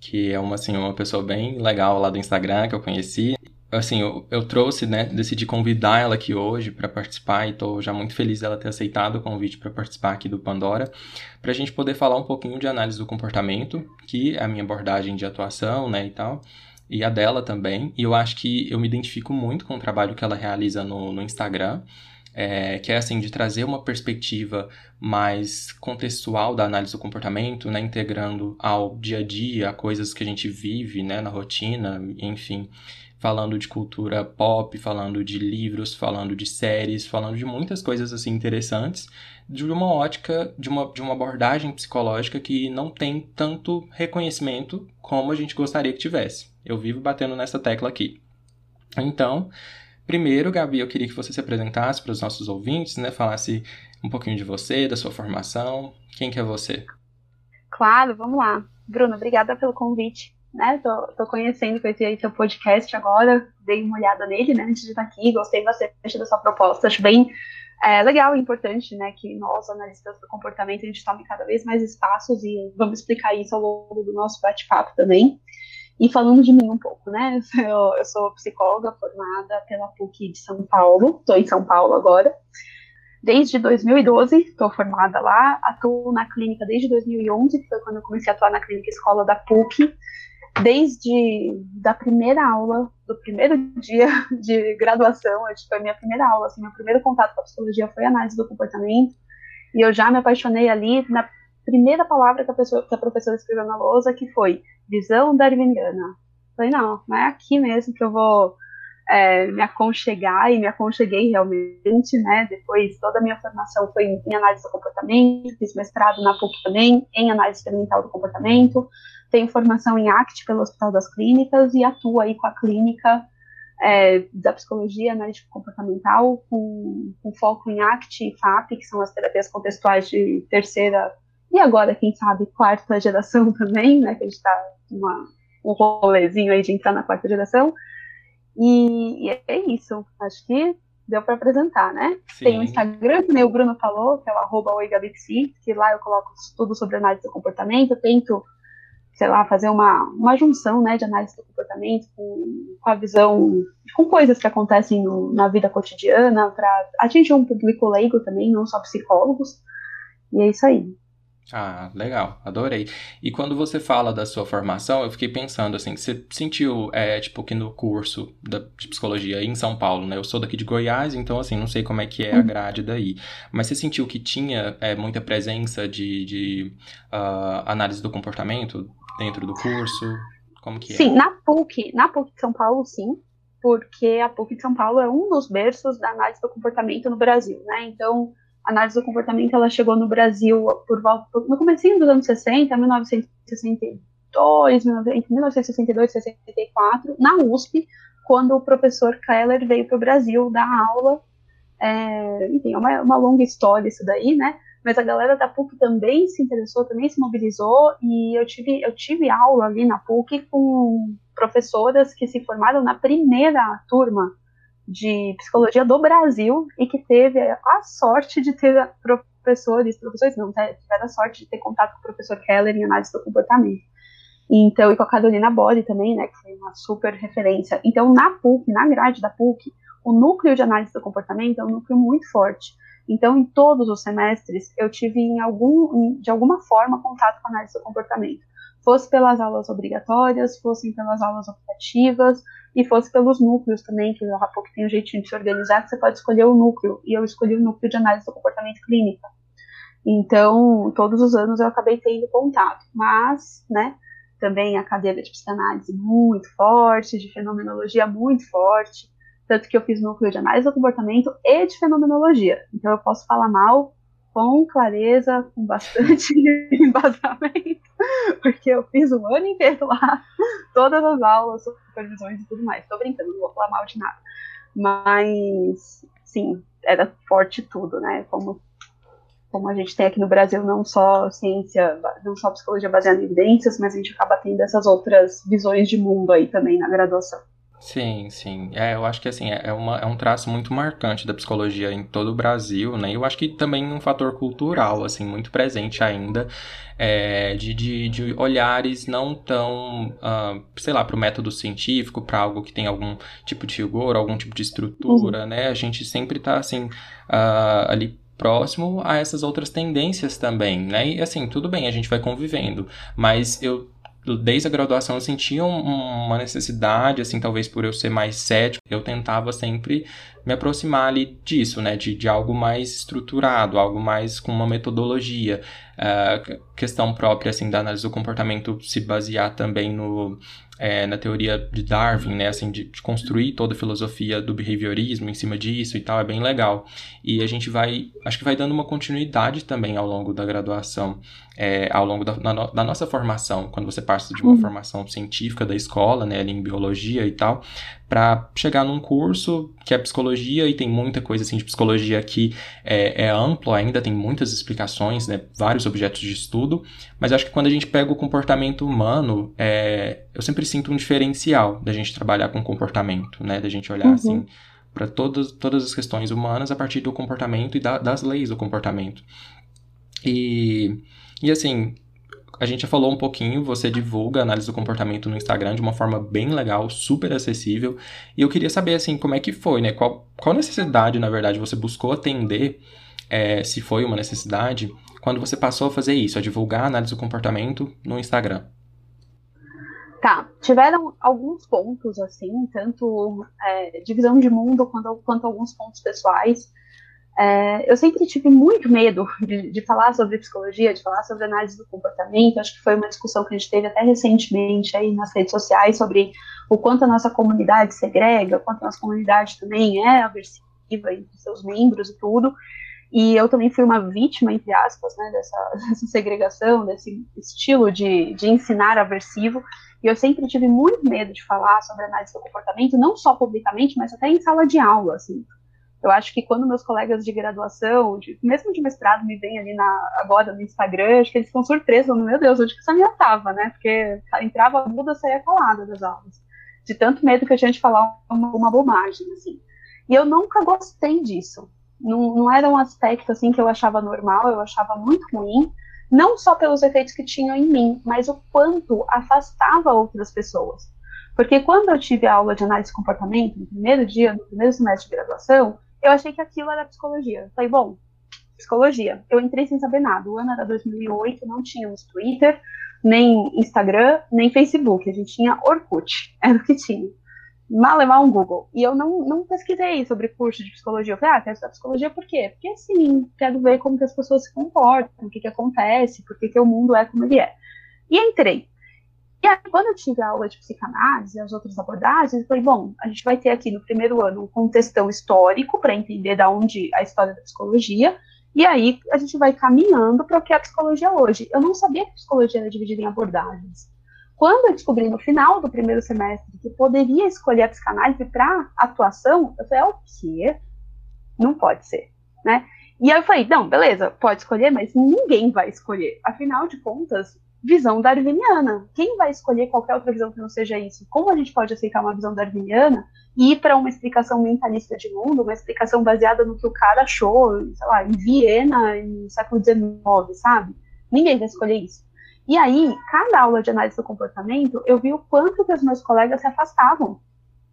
que é uma, assim, uma pessoa bem legal lá do Instagram que eu conheci. Assim, eu, eu trouxe, né, decidi convidar ela aqui hoje para participar e estou já muito feliz dela ter aceitado o convite para participar aqui do Pandora, para a gente poder falar um pouquinho de análise do comportamento, que é a minha abordagem de atuação, né, e tal e a dela também. E eu acho que eu me identifico muito com o trabalho que ela realiza no, no Instagram é, que é assim de trazer uma perspectiva mais contextual da análise do comportamento, né, integrando ao dia a dia, a coisas que a gente vive, né, na rotina, enfim, falando de cultura pop, falando de livros, falando de séries, falando de muitas coisas assim interessantes, de uma ótica, de uma, de uma abordagem psicológica que não tem tanto reconhecimento como a gente gostaria que tivesse. Eu vivo batendo nessa tecla aqui. Então, Primeiro, Gabi, eu queria que você se apresentasse para os nossos ouvintes, né? Falasse um pouquinho de você, da sua formação. Quem que é você? Claro, vamos lá. Bruno, obrigada pelo convite. Né? Tô, tô conhecendo, conheci aí seu podcast agora, dei uma olhada nele, né, antes de estar aqui, gostei bastante da sua proposta, acho bem é, legal e importante, né, que nós, analistas do comportamento, a gente tome cada vez mais espaços e vamos explicar isso ao longo do nosso bate-papo também. E falando de mim um pouco, né? Eu, eu sou psicóloga formada pela PUC de São Paulo, estou em São Paulo agora. Desde 2012, estou formada lá, atuo na clínica desde 2011, que foi quando eu comecei a atuar na clínica escola da PUC. Desde da primeira aula, do primeiro dia de graduação, acho que foi a minha primeira aula, assim, meu primeiro contato com a psicologia foi análise do comportamento, e eu já me apaixonei ali na primeira palavra que a, pessoa, que a professora escreveu na lousa, que foi visão darwiniana. Falei, não, não é aqui mesmo que eu vou é, me aconchegar, e me aconcheguei realmente, né, depois toda a minha formação foi em, análise do comportamento, fiz mestrado na PUC também, em análise experimental do comportamento, tenho formação em ACT pelo Hospital das Clínicas, e atuo aí com a clínica é, da psicologia analítica comportamental, com, com, foco em ACT e FAP, que são as terapias contextuais de terceira e agora, quem sabe, quarta geração também, né? Que a gente está um rolezinho aí de entrar na quarta geração. E, e é isso. Acho que deu para apresentar, né? Sim. Tem o Instagram, que o Bruno falou, que é o arroba que lá eu coloco tudo sobre análise do comportamento, eu tento, sei lá, fazer uma, uma junção, né, de análise do comportamento com, com a visão, com coisas que acontecem no, na vida cotidiana, para atingir um público leigo também, não só psicólogos, e é isso aí. Ah, legal, adorei. E quando você fala da sua formação, eu fiquei pensando assim, você sentiu, é, tipo, que no curso da, de psicologia em São Paulo, né? Eu sou daqui de Goiás, então assim, não sei como é que é a uhum. grade daí. Mas você sentiu que tinha é, muita presença de, de uh, análise do comportamento dentro do curso? Como que é? Sim, na PUC, na PUC de São Paulo, sim, porque a PUC de São Paulo é um dos berços da análise do comportamento no Brasil, né? Então, análise do comportamento ela chegou no Brasil por volta no começo dos anos 60, 1962, entre 1962 e 64, na USP, quando o professor Keller veio para o Brasil dar aula. É, enfim, é uma, uma longa história isso daí, né? Mas a galera da PUC também se interessou, também se mobilizou, e eu tive, eu tive aula ali na PUC com professoras que se formaram na primeira turma de psicologia do Brasil e que teve a sorte de ter professores, professores não, tiveram a sorte de ter contato com o professor Keller em análise do comportamento. Então, e com a Carolina Bode também, né, que foi uma super referência. Então, na PUC, na grade da PUC, o núcleo de análise do comportamento é um núcleo muito forte. Então, em todos os semestres, eu tive, em algum, de alguma forma, contato com a análise do comportamento. Fosse pelas aulas obrigatórias, fossem pelas aulas optativas, e fosse pelos núcleos também, que a pouco tem um jeitinho de se organizar, que você pode escolher o núcleo, e eu escolhi o núcleo de análise do comportamento clínico. Então, todos os anos eu acabei tendo contato, mas, né, também a cadeira de psicanálise muito forte, de fenomenologia muito forte, tanto que eu fiz núcleo de análise do comportamento e de fenomenologia. Então, eu posso falar mal com clareza, com bastante embasamento, porque eu fiz um ano inteiro lá, todas as aulas, supervisões e tudo mais. Tô brincando, não vou falar mal de nada. Mas, sim, era forte tudo, né? Como, como a gente tem aqui no Brasil, não só ciência, não só psicologia baseada em evidências, mas a gente acaba tendo essas outras visões de mundo aí também na graduação. Sim, sim. É, eu acho que assim, é, uma, é um traço muito marcante da psicologia em todo o Brasil, né? Eu acho que também um fator cultural, assim, muito presente ainda, é, de, de, de olhares não tão, uh, sei lá, para o método científico, para algo que tem algum tipo de rigor, algum tipo de estrutura, uhum. né? A gente sempre está assim, uh, ali próximo a essas outras tendências também, né? E assim, tudo bem, a gente vai convivendo, mas eu desde a graduação eu sentia uma necessidade, assim, talvez por eu ser mais cético, eu tentava sempre me aproximar ali disso, né, de, de algo mais estruturado, algo mais com uma metodologia, uh, questão própria, assim, da análise do comportamento se basear também no, é, na teoria de Darwin, né, assim, de, de, construir toda a filosofia do behaviorismo em cima disso e tal, é bem legal. E a gente vai, acho que vai dando uma continuidade também ao longo da graduação, é, ao longo da, na, da, nossa formação, quando você passa de uma uhum. formação científica da escola, né, ali em biologia e tal, para chegar num curso que é psicologia e tem muita coisa assim de psicologia que é, é amplo ainda, tem muitas explicações, né, vários objetos de estudo, mas acho que quando a gente pega o comportamento humano, é, eu sempre sinto um diferencial da gente trabalhar com comportamento, né, da gente olhar uhum. assim para todas, todas as questões humanas a partir do comportamento e da, das leis do comportamento. E, e assim, a gente já falou um pouquinho, você divulga análise do comportamento no Instagram de uma forma bem legal, super acessível. E eu queria saber, assim, como é que foi, né? Qual, qual necessidade, na verdade, você buscou atender, é, se foi uma necessidade, quando você passou a fazer isso, a divulgar a análise do comportamento no Instagram? Tá, tiveram alguns pontos, assim, tanto é, divisão de mundo quanto, quanto alguns pontos pessoais. É, eu sempre tive muito medo de, de, falar sobre psicologia, de falar sobre análise do comportamento. Acho que foi uma discussão que a gente teve até recentemente aí nas redes sociais sobre o quanto a nossa comunidade segrega, o quanto a nossa comunidade também é aversiva entre seus membros e tudo. E eu também fui uma vítima, entre aspas, né, dessa, dessa segregação, desse estilo de, de ensinar aversivo. E eu sempre tive muito medo de falar sobre análise do comportamento, não só publicamente, mas até em sala de aula, assim. Eu acho que quando meus colegas de graduação, de, mesmo de mestrado, me veem ali na, agora no Instagram, acho que eles ficam surpresos, meu Deus, onde que essa minha tava, né? Porque entrava muda, saía calada das aulas. De tanto medo que eu tinha de falar uma, uma bobagem, assim. E eu nunca gostei disso. Não, não era um aspecto, assim, que eu achava normal, eu achava muito ruim. Não só pelos efeitos que tinham em mim, mas o quanto afastava outras pessoas. Porque quando eu tive a aula de análise de comportamento, no primeiro dia, no primeiro semestre de graduação, eu achei que aquilo era psicologia. Falei, bom, psicologia. Eu entrei sem saber nada. O ano era 2008, não tínhamos Twitter, nem Instagram, nem Facebook. A gente tinha Orkut, era o que tinha. Mal levar um Google. E eu não, não pesquisei sobre curso de psicologia. Eu falei, ah, quero estudar psicologia por quê? Porque, assim, quero ver como que as pessoas se comportam, o que que acontece, por que que o mundo é como ele é. E entrei. E aí, quando eu tive a aula de psicanálise e as outras abordagens, eu falei, bom, a gente vai ter aqui no primeiro ano um contextão histórico para entender da onde a história da psicologia, e aí a gente vai caminhando para o que é a psicologia hoje. Eu não sabia que a psicologia era dividida em abordagens. Quando eu descobri no final do primeiro semestre que poderia escolher a psicanálise para atuação, eu falei, é o quê? Não pode ser, né? E aí eu falei, não, beleza, pode escolher, mas ninguém vai escolher. Afinal de contas, visão darwiniana. Quem vai escolher qualquer outra visão que não seja isso? Como a gente pode aceitar uma visão darwiniana e ir para uma explicação mentalista de mundo, uma explicação baseada no que o cara achou, sei lá, em Viena, no século XIX, sabe? Ninguém vai escolher isso. E aí, cada aula de análise do comportamento, eu vi o quanto que os meus colegas se afastavam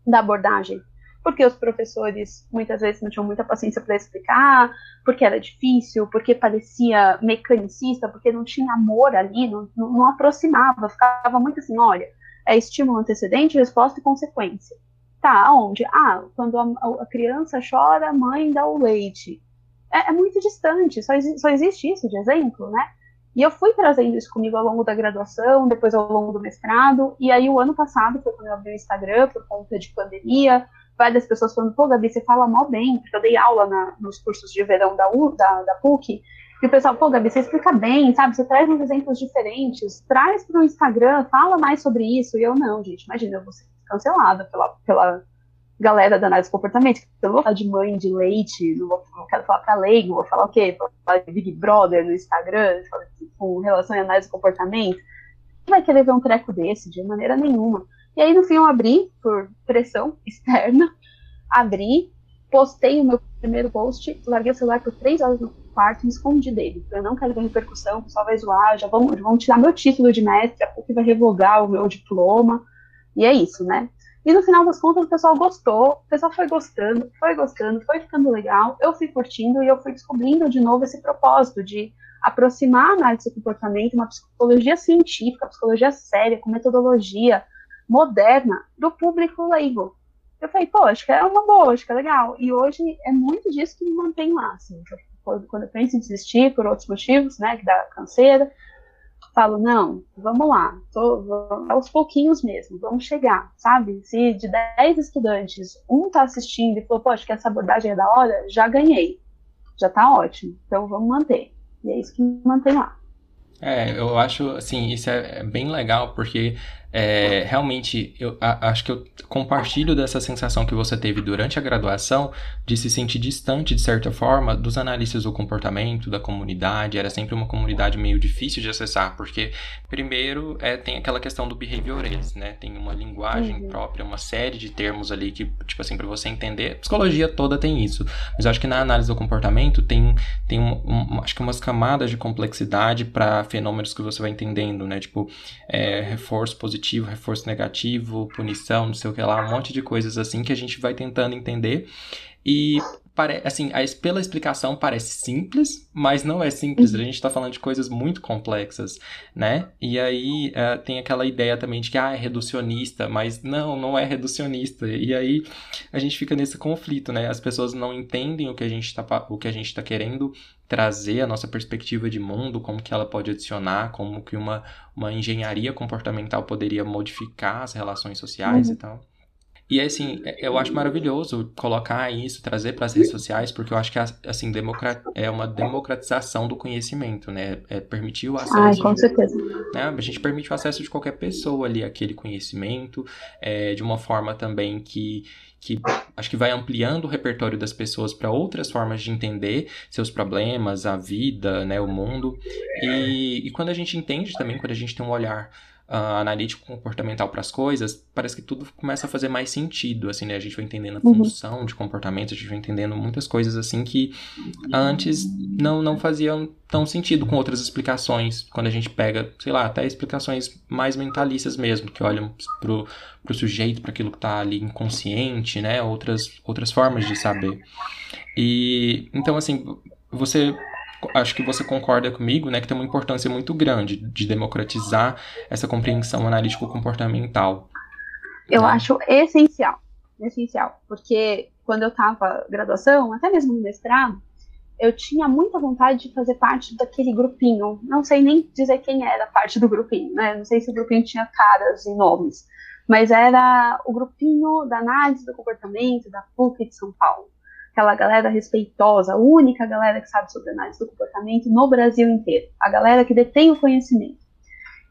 da abordagem porque os professores muitas vezes não tinham muita paciência para explicar, porque era difícil, porque parecia mecanicista, porque não tinha amor ali, não, não, aproximava, ficava muito assim, olha, é estímulo antecedente, resposta e consequência. Tá, aonde? Ah, quando a, a criança chora, a mãe dá o leite. É, é muito distante, só, só existe isso de exemplo, né? E eu fui trazendo isso comigo ao longo da graduação, depois ao longo do mestrado, e aí o ano passado foi quando eu abri o Instagram por conta de pandemia, várias pessoas falando, pô, Gabi, você fala mal bem, porque eu dei aula na, nos cursos de verão da, U, da, da PUC, E o pessoal, pô, Gabi, você explica bem, sabe? Você traz uns exemplos diferentes, traz para o Instagram, fala mais sobre isso. E eu, não, gente, imagina, eu vou ser cancelada pela, pela galera da análise de comportamento. Eu não vou falar de mãe de leite, não, vou, não quero falar para leigo, vou falar o quê? Vou falar de Big Brother no Instagram, com relação à análise de comportamento. Não vai querer ver um treco desse, de maneira nenhuma. E aí, no fim, eu abri, por pressão externa, abri, postei o meu primeiro post, larguei o celular por três horas no quarto e me escondi dele. Eu não quero ver repercussão, o pessoal vai zoar, já vão, vão tirar meu título de mestre, a PUC vai revogar o meu diploma. E é isso, né? E no final das contas o pessoal gostou, o pessoal foi gostando, foi gostando, foi ficando legal, eu fui curtindo e eu fui descobrindo de novo esse propósito de aproximar a análise do comportamento, uma psicologia científica, psicologia séria, com metodologia moderna, do público leigo. Eu falei, pô, acho que é uma boa, acho que é legal. E hoje é muito disso que me mantém lá, assim. Quando eu penso em desistir por outros motivos, né, que dá canseira, falo, não, vamos lá, tô, vamos, aos pouquinhos mesmo, vamos chegar, sabe? Se de 10 estudantes, um tá assistindo e falou, poxa, que essa abordagem é da hora, já ganhei, já tá ótimo, então vamos manter. E é isso que me mantém lá. É, eu acho, assim, isso é, é bem legal, porque é, realmente, eu a, acho que eu compartilho dessa sensação que você teve durante a graduação de se sentir distante, de certa forma, dos analistas do comportamento, da comunidade. Era sempre uma comunidade meio difícil de acessar, porque, primeiro, é, tem aquela questão do behaviorist, né? Tem uma linguagem uhum. própria, uma série de termos ali que, tipo assim, para você entender. Psicologia toda tem isso. Mas eu acho que na análise do comportamento tem, tem um, um, acho que umas camadas de complexidade para fenômenos que você vai entendendo, né? Tipo, é, reforço positivo positivo, reforço negativo, punição, não sei o que lá, um monte de coisas assim que a gente vai tentando entender. E assim, pela explicação parece simples, mas não é simples. A gente está falando de coisas muito complexas, né? E aí uh, tem aquela ideia também de que ah, é reducionista, mas não, não é reducionista. E aí a gente fica nesse conflito, né? As pessoas não entendem o que a gente está o que a gente está querendo trazer a nossa perspectiva de mundo, como que ela pode adicionar, como que uma, uma engenharia comportamental poderia modificar as relações sociais uhum. e tal. E assim, eu acho maravilhoso colocar isso, trazer para as redes sociais, porque eu acho que assim, democrat... é uma democratização do conhecimento, né? É permitir o acesso. Ai, com certeza. Né? A gente permite o acesso de qualquer pessoa ali àquele conhecimento, é, de uma forma também que que acho que vai ampliando o repertório das pessoas para outras formas de entender seus problemas, a vida, né, o mundo. E, e quando a gente entende também, quando a gente tem um olhar uh, analítico comportamental para as coisas, parece que tudo começa a fazer mais sentido, assim, né? A gente vai entendendo a uhum. função de comportamento, a gente vai entendendo muitas coisas assim que antes não, não faziam tão sentido com outras explicações, quando a gente pega, sei lá, até explicações mais mentalistas mesmo, que olham pro, pro sujeito, para aquilo que está ali inconsciente, né? Outras, outras formas de saber. E então, assim, você acho que você concorda comigo, né, que tem uma importância muito grande de democratizar essa compreensão analítico-comportamental. Eu né? acho essencial, essencial, porque quando eu estava graduação, até mesmo no mestrado, eu tinha muita vontade de fazer parte daquele grupinho. Não sei nem dizer quem era parte do grupinho, né? Não sei se o grupinho tinha caras e nomes, mas era o grupinho da análise do comportamento da PUC de São Paulo aquela galera respeitosa, a única galera que sabe sobre análise do comportamento no Brasil inteiro, a galera que detém o conhecimento.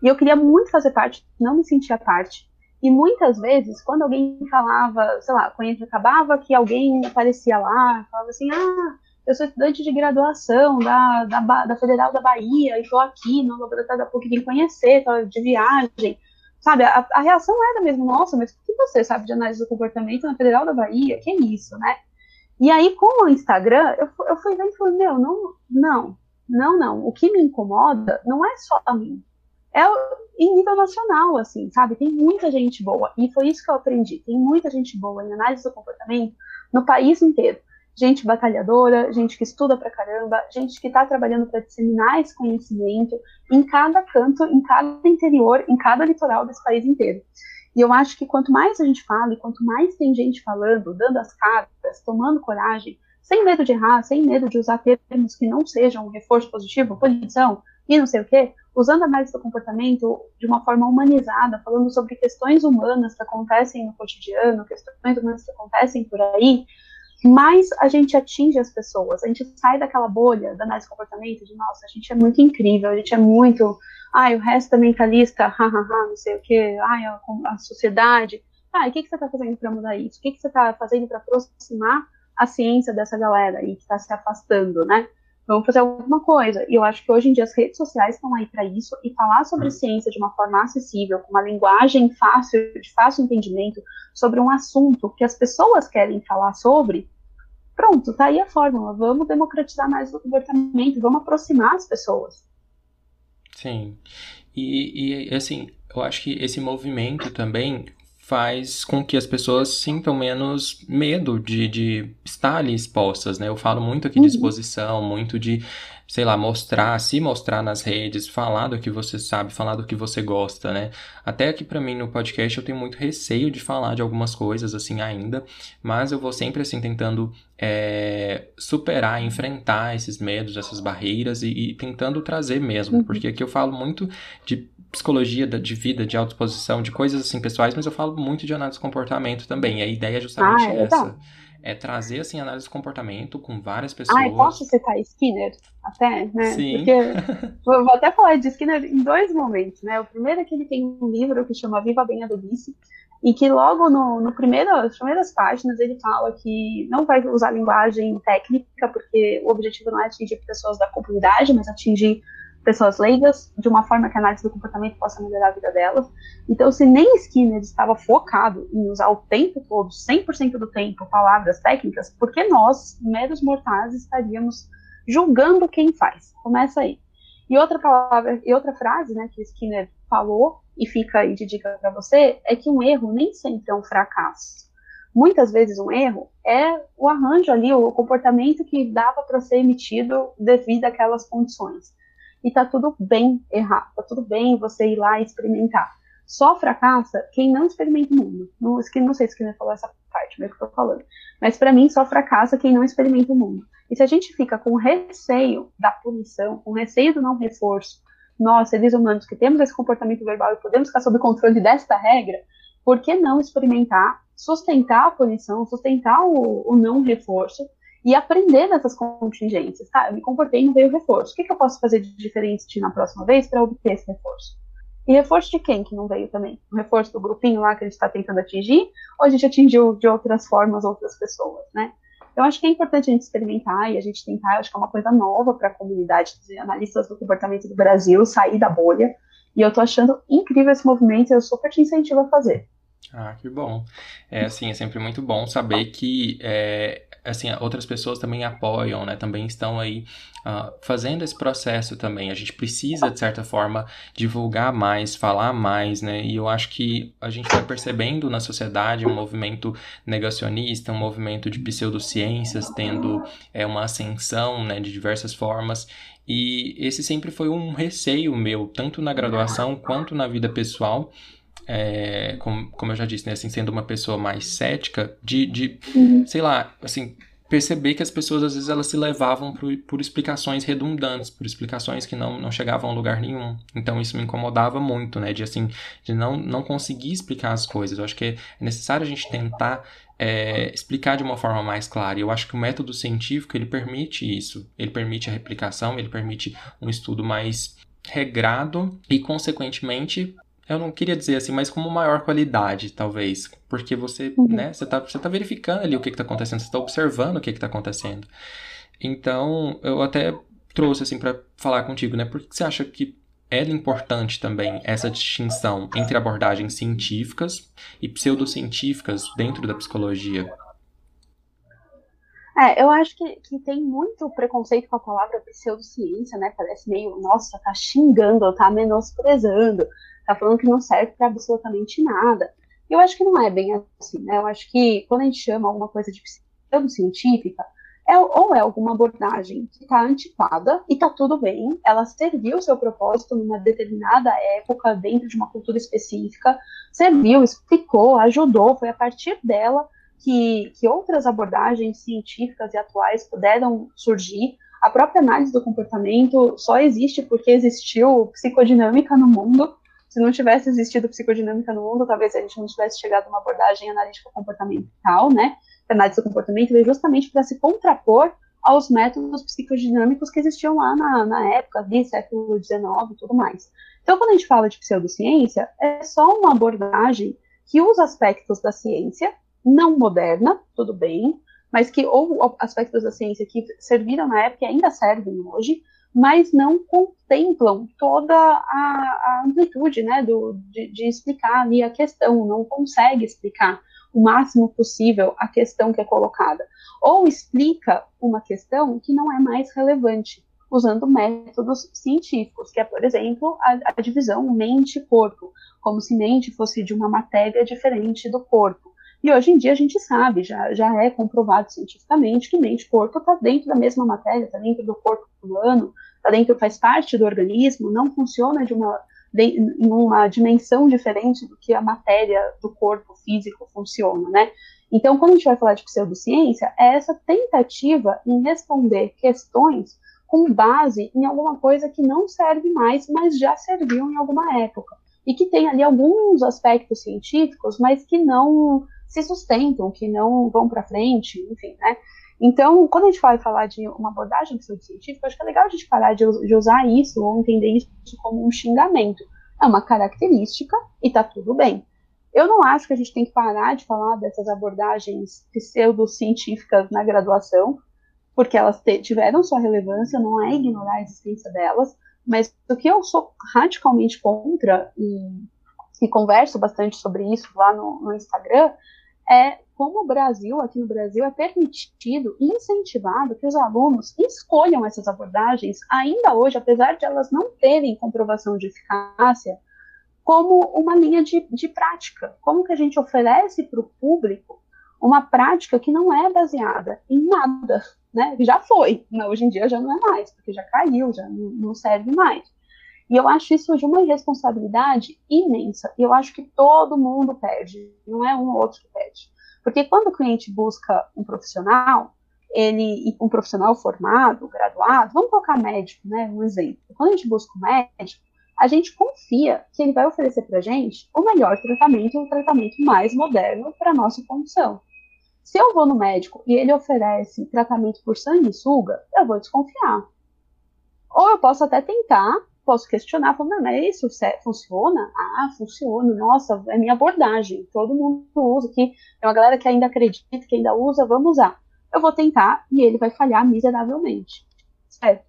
E eu queria muito fazer parte, não me sentia parte. E muitas vezes, quando alguém falava, sei lá, quando acabava que alguém aparecia lá, falava assim, ah, eu sou estudante de graduação da, da, da Federal da Bahia e estou aqui no laboratório da PUC, vim conhecer, tô de viagem. Sabe, a, a reação era mesmo, nossa, mas o que você sabe de análise do comportamento na Federal da Bahia? Que é isso, né? E aí, com o Instagram, eu, eu fui vendo e falei, meu, não, não, não, não. O que me incomoda não é só a mim. É em nível nacional, assim, sabe? Tem muita gente boa. E foi isso que eu aprendi. Tem muita gente boa em análise do comportamento no país inteiro. Gente batalhadora, gente que estuda pra caramba, gente que está trabalhando para disseminar esse conhecimento em cada canto, em cada interior, em cada litoral desse país inteiro. E eu acho que quanto mais a gente fala e quanto mais tem gente falando, dando as cartas, tomando coragem, sem medo de errar, sem medo de usar termos que não sejam reforço positivo, punição e não sei o quê, usando a análise do comportamento de uma forma humanizada, falando sobre questões humanas que acontecem no cotidiano, questões humanas que acontecem por aí, mais a gente atinge as pessoas, a gente sai daquela bolha da análise de comportamento, de nossa, a gente é muito incrível, a gente é muito, ai, o resto é mentalista, hahaha, não sei o que, ai, a, a sociedade, ah, o que, que você está fazendo para mudar isso? O que, que você está fazendo para aproximar a ciência dessa galera aí que está se afastando, né? Vamos fazer alguma coisa. E eu acho que hoje em dia as redes sociais estão aí para isso e falar sobre ciência de uma forma acessível, com uma linguagem fácil, de fácil entendimento, sobre um assunto que as pessoas querem falar sobre, pronto, tá aí a fórmula. Vamos democratizar mais o comportamento, vamos aproximar as pessoas. Sim. E, e assim, eu acho que esse movimento também faz com que as pessoas sintam menos medo de, de estar ali expostas, né? Eu falo muito aqui de uhum. exposição, muito de, sei lá, mostrar, se mostrar nas redes, falar do que você sabe, falar do que você gosta, né? Até aqui para mim no podcast eu tenho muito receio de falar de algumas coisas assim ainda, mas eu vou sempre assim tentando é, superar, enfrentar esses medos, essas barreiras e, e tentando trazer mesmo, uhum. porque aqui eu falo muito de psicologia de vida, de autoexposição, de coisas assim pessoais, mas eu falo muito de análise de comportamento também. E a ideia é justamente ah, é essa. É trazer assim análise de comportamento com várias pessoas. Ah, posso citar Skinner até, né? Sim. Porque vou até falar de Skinner em dois momentos, né? O primeiro é que ele tem um livro que chama Viva Bem a Dobice, e que logo no, no primeiro, nas primeiras páginas ele fala que não vai usar linguagem técnica, porque o objetivo não é atingir pessoas da comunidade, mas atingir pessoas leigas, de uma forma que a análise do comportamento possa melhorar a vida delas. Então, se nem Skinner estava focado em usar o tempo todo, 100% do tempo, palavras técnicas, por que nós, meros mortais, estaríamos julgando quem faz? Começa aí. E outra palavra, e outra frase, né, que Skinner falou e fica aí de dica para você, é que um erro nem sempre é um fracasso. Muitas vezes um erro é o arranjo ali, o comportamento que dava para ser emitido devido àquelas condições e tá tudo bem errar, tá tudo bem você ir lá e experimentar. Só fracassa quem não experimenta o mundo. Não, não sei se quem falou essa parte, é que eu tô falando. Mas para mim só fracassa quem não experimenta o mundo. E se a gente fica com receio da punição, com receio do não reforço, nós, seres humanos que temos esse comportamento verbal e podemos ficar sob controle desta regra, por que não experimentar, sustentar a punição, sustentar o, o não reforço e aprender nessas contingências, tá? Eu me comportei e não veio reforço. O que, que eu posso fazer de diferente na próxima vez para obter esse reforço? E reforço de quem que não veio também? O reforço do grupinho lá que a gente está tentando atingir, ou a gente atingiu de outras formas outras pessoas, né? Eu acho que é importante a gente experimentar e a gente tentar, acho que é uma coisa nova para a comunidade de analistas do comportamento do Brasil sair da bolha. E eu tô achando incrível esse movimento e eu super te incentivo a fazer. Ah, que bom. É assim, é sempre muito bom saber que é, assim, outras pessoas também apoiam, né? Também estão aí uh, fazendo esse processo também. A gente precisa, de certa forma, divulgar mais, falar mais, né? E eu acho que a gente vai percebendo na sociedade um movimento negacionista, um movimento de pseudociências tendo é, uma ascensão, né? De diversas formas. E esse sempre foi um receio meu, tanto na graduação quanto na vida pessoal, é, como, como eu já disse, né, assim, sendo uma pessoa mais cética, de, de uhum. sei lá, assim, perceber que as pessoas às vezes elas se levavam por, por explicações redundantes, por explicações que não, não chegavam a lugar nenhum. Então isso me incomodava muito, né, de assim, de não, não conseguir explicar as coisas. Eu acho que é necessário a gente tentar é, explicar de uma forma mais clara. E eu acho que o método científico ele permite isso. Ele permite a replicação, ele permite um estudo mais regrado e, consequentemente, eu não queria dizer assim, mas com uma maior qualidade, talvez. Porque você, uhum. né, você tá, você tá verificando ali o que, que tá acontecendo, você tá observando o que, que tá acontecendo. Então, eu até trouxe assim para falar contigo, né? Por que você acha que é importante também essa distinção entre abordagens científicas e pseudocientíficas dentro da psicologia? É, eu acho que, que tem muito preconceito com a palavra pseudociência, né? Parece meio, nossa, tá xingando, tá menosprezando tá falando que não serve para absolutamente nada. Eu acho que não é bem assim, né? Eu acho que quando a gente chama alguma coisa de pseudocientífica, é, ou é alguma abordagem que está antiquada e está tudo bem, ela serviu o seu propósito numa determinada época, dentro de uma cultura específica, serviu, explicou, ajudou, foi a partir dela que, que outras abordagens científicas e atuais puderam surgir. A própria análise do comportamento só existe porque existiu psicodinâmica no mundo, se não tivesse existido psicodinâmica no mundo, talvez a gente não tivesse chegado a uma abordagem analítica comportamental, né? análise do comportamento veio justamente para se contrapor aos métodos psicodinâmicos que existiam lá na, na época, ali, século XIX e tudo mais. Então, quando a gente fala de pseudociência, é só uma abordagem que usa aspectos da ciência, não moderna, tudo bem, mas que ou aspectos da ciência que serviram na época e ainda servem hoje, mas não contemplam toda a, a amplitude né, do, de, de, explicar ali a questão, não consegue explicar o máximo possível a questão que é colocada. Ou explica uma questão que não é mais relevante, usando métodos científicos, que é, por exemplo, a, a divisão mente-corpo, como se mente fosse de uma matéria diferente do corpo. E hoje em dia a gente sabe, já, já é comprovado cientificamente que mente e corpo está dentro da mesma matéria, está dentro do corpo humano, está dentro, faz parte do organismo, não funciona de uma, de, em uma dimensão diferente do que a matéria do corpo físico funciona, né? Então, quando a gente vai falar de pseudociência, é essa tentativa em responder questões com base em alguma coisa que não serve mais, mas já serviu em alguma época. E que tem ali alguns aspectos científicos, mas que não se sustentam, que não vão para frente, enfim, né? Então, quando a gente vai falar de uma abordagem pseudocientífica, acho que é legal a gente parar de, de, usar isso ou entender isso como um xingamento. É uma característica e tá tudo bem. Eu não acho que a gente tem que parar de falar dessas abordagens pseudocientíficas na graduação, porque elas tiveram sua relevância, não é ignorar a existência delas, mas o que eu sou radicalmente contra, e, e converso bastante sobre isso lá no, no Instagram, é como o Brasil, aqui no Brasil, é permitido incentivado que os alunos escolham essas abordagens, ainda hoje, apesar de elas não terem comprovação de eficácia, como uma linha de, de prática. Como que a gente oferece para o público uma prática que não é baseada em nada, né? Já foi, mas hoje em dia já não é mais, porque já caiu, já não serve mais. E eu acho isso de uma irresponsabilidade imensa. E eu acho que todo mundo perde, não é um ou outro que perde. Porque quando o cliente busca um profissional, ele um profissional formado, graduado, vamos colocar médico, né, um exemplo. Quando a gente busca um médico, a gente confia que ele vai oferecer para a gente o melhor tratamento, o tratamento mais moderno para a nossa condição. Se eu vou no médico e ele oferece tratamento por sanguessuga, eu vou desconfiar. Ou eu posso até tentar, posso questionar, falando, mas isso funciona? Ah, funciona, nossa, é minha abordagem, todo mundo usa aqui, tem uma galera que ainda acredita, que ainda usa, vamos usar. Eu vou tentar e ele vai falhar miseravelmente, certo?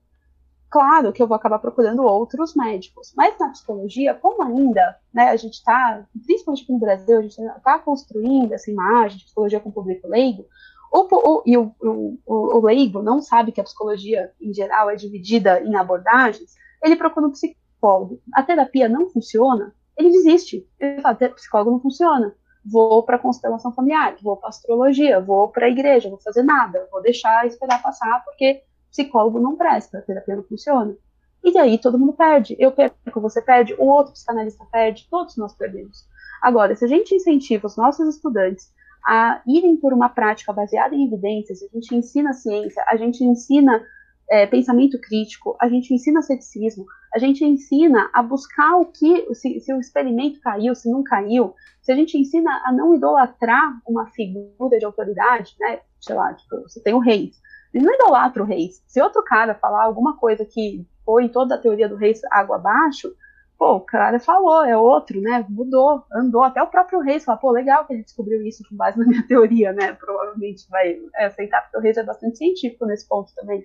Claro que eu vou acabar procurando outros médicos, mas na psicologia, como ainda né, a gente está, principalmente aqui no Brasil, a gente está construindo essa imagem de psicologia com o público leigo, o, o, e o, o, o leigo não sabe que a psicologia, em geral, é dividida em abordagens, ele procura um psicólogo. A terapia não funciona, ele desiste. Ele fala, psicólogo não funciona. Vou para constelação familiar, vou para astrologia, vou para a igreja, vou fazer nada, vou deixar esperar passar porque psicólogo não presta, a terapia não funciona. E aí todo mundo perde. Eu perco, você perde, o outro psicanalista perde, todos nós perdemos. Agora, se a gente incentiva os nossos estudantes a irem por uma prática baseada em evidências, a gente ensina ciência, a gente ensina é, pensamento crítico, a gente ensina ceticismo, a gente ensina a buscar o que, se, se, o experimento caiu, se não caiu, se a gente ensina a não idolatrar uma figura de autoridade, né, sei lá, tipo, você tem o rei, ele não idolatra o rei. Se outro cara falar alguma coisa que foi toda a teoria do rei água abaixo, pô, o cara falou, é outro, né, mudou, andou, até o próprio rei fala, pô, legal que ele descobriu isso com base na minha teoria, né, provavelmente vai aceitar, porque o rei é bastante científico nesse ponto também.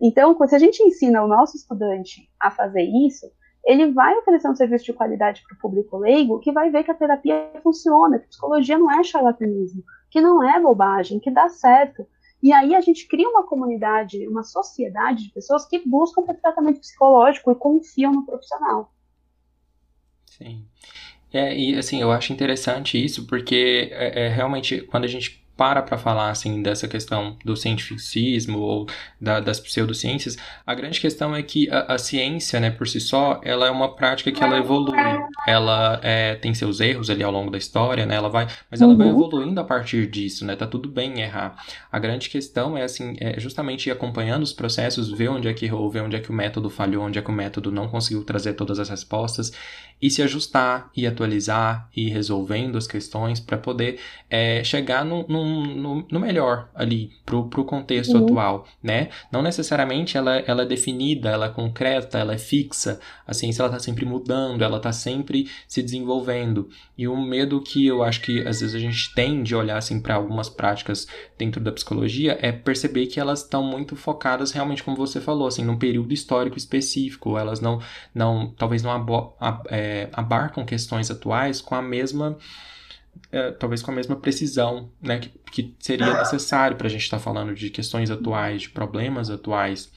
Então, se a gente ensina o nosso estudante a fazer isso, ele vai oferecer um serviço de qualidade para o público leigo que vai ver que a terapia funciona, que psicologia não é charlatanismo, que não é bobagem, que dá certo. E aí a gente cria uma comunidade, uma sociedade de pessoas que buscam tratamento psicológico e confiam no profissional. Sim. É, e assim, eu acho interessante isso, porque é, é realmente quando a gente para para falar assim dessa questão do cientificismo ou da, das pseudociências, a grande questão é que a, a, ciência, né, por si só, ela é uma prática que ela evolui. ela é, tem seus erros ali ao longo da história, né? Ela vai, mas ela uhum. vai evoluindo a partir disso, né? Tá tudo bem errar. A grande questão é assim, é justamente ir acompanhando os processos, ver onde é que errou, ver onde é que o método falhou, onde é que o método não conseguiu trazer todas as respostas e se ajustar e atualizar e ir resolvendo as questões para poder é, chegar no, no, no, melhor ali pro, pro contexto uhum. atual, né? Não necessariamente ela, ela é definida, ela é concreta, ela é fixa. A ciência ela tá sempre mudando, ela tá sempre se desenvolvendo. E o medo que eu acho que às vezes a gente tem de olhar assim para algumas práticas dentro da psicologia é perceber que elas estão muito focadas realmente como você falou, assim, num período histórico específico. Elas não, não talvez não abo, é, abarcam questões atuais com a mesma é, talvez com a mesma precisão né, que, que seria necessário para a gente estar tá falando de questões atuais, de problemas atuais.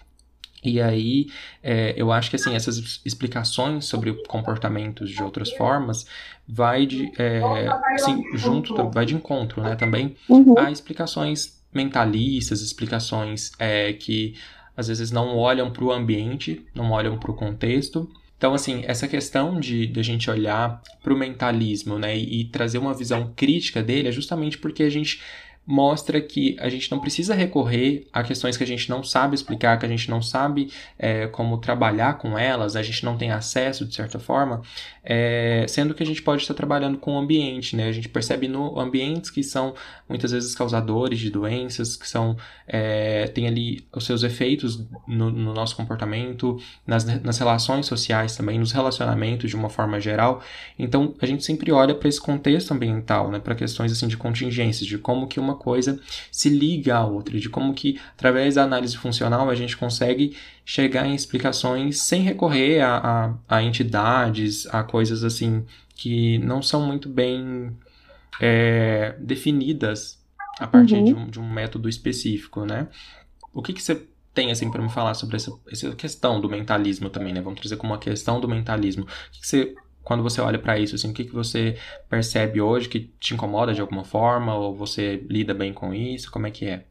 E aí, é, eu acho que assim, essas explicações sobre comportamentos de outras formas vai de, é, assim, junto, vai de encontro, né, também uhum. a explicações mentalistas, explicações é, que às vezes não olham para o ambiente, não olham para o contexto, então, assim, essa questão de, de a gente olhar para o mentalismo, né, e, e, trazer uma visão crítica dele é justamente porque a gente mostra que a gente não precisa recorrer a questões que a gente não sabe explicar, que a gente não sabe é, como trabalhar com elas, a gente não tem acesso de certa forma, é, sendo que a gente pode estar trabalhando com o ambiente, né? A gente percebe no ambientes que são muitas vezes causadores de doenças, que são é, tem ali os seus efeitos no, no nosso comportamento, nas, nas relações sociais também, nos relacionamentos de uma forma geral. Então a gente sempre olha para esse contexto ambiental, né? Para questões assim de contingências, de como que uma coisa se liga à outra, de como que, através da análise funcional, a gente consegue chegar em explicações sem recorrer a, a, a entidades, a coisas assim que não são muito bem é, definidas a partir uhum. de, um, de um método específico, né? O que, que você tem assim para me falar sobre essa, essa questão do mentalismo também, né? Vamos trazer como uma questão do mentalismo. O que, que você quando você olha para isso, assim, o que, que você percebe hoje que te incomoda de alguma forma, ou você lida bem com isso? Como é que é?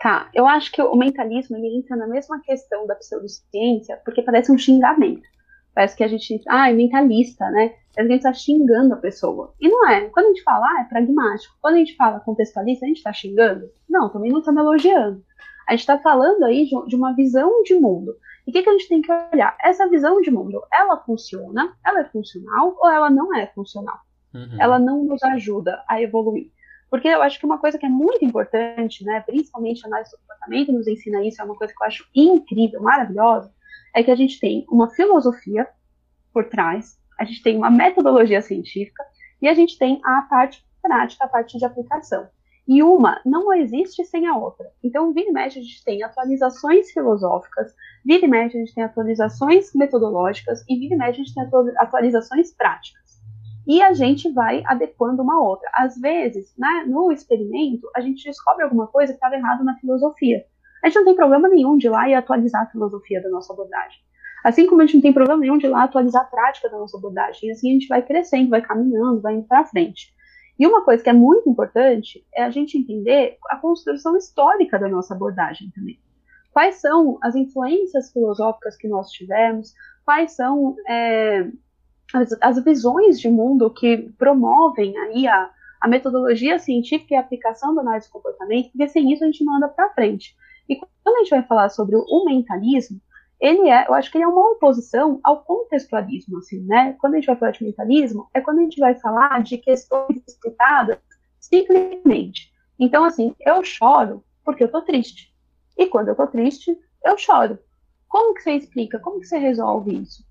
Tá, eu acho que o mentalismo ele entra na mesma questão da pseudociência, porque parece um xingamento. Parece que a gente, ah, é mentalista, né? Parece que a gente está xingando a pessoa. E não é. Quando a gente fala, ah, é pragmático. Quando a gente fala contextualista, a gente está xingando? Não, também não estamos elogiando. A gente está falando aí de, uma visão de mundo. E o que, que a gente tem que olhar? Essa visão de mundo, ela funciona, ela é funcional ou ela não é funcional? Uhum. Ela não nos ajuda a evoluir. Porque eu acho que uma coisa que é muito importante, né, principalmente a análise do comportamento nos ensina isso, é uma coisa que eu acho incrível, maravilhosa, é que a gente tem uma filosofia por trás, a gente tem uma metodologia científica e a gente tem a parte prática, a parte de aplicação. E uma não existe sem a outra. Então, vira e mexe, a gente tem atualizações filosóficas, vira e mexe, a gente tem atualizações metodológicas, e vira e mexe, a gente tem atualizações práticas. E a gente vai adequando uma outra. Às vezes, né, no experimento, a gente descobre alguma coisa que estava errado na filosofia. A gente não tem problema nenhum de ir lá e atualizar a filosofia da nossa abordagem. Assim como a gente não tem problema nenhum de ir lá atualizar a prática da nossa abordagem. E assim a gente vai crescendo, vai caminhando, vai indo para frente. E uma coisa que é muito importante é a gente entender a construção histórica da nossa abordagem também. Quais são as influências filosóficas que nós tivemos, quais são é, as, as, visões de mundo que promovem aí a, a metodologia científica e a aplicação da análise de comportamento, porque sem isso a gente não anda para frente. E quando a gente vai falar sobre o mentalismo, ele é, eu acho que ele é uma oposição ao contextualismo, assim, né? Quando a gente vai falar de mentalismo, é quando a gente vai falar de questões explicadas simplesmente. Então, assim, eu choro porque eu tô triste. E quando eu tô triste, eu choro. Como que você explica? Como que você resolve isso?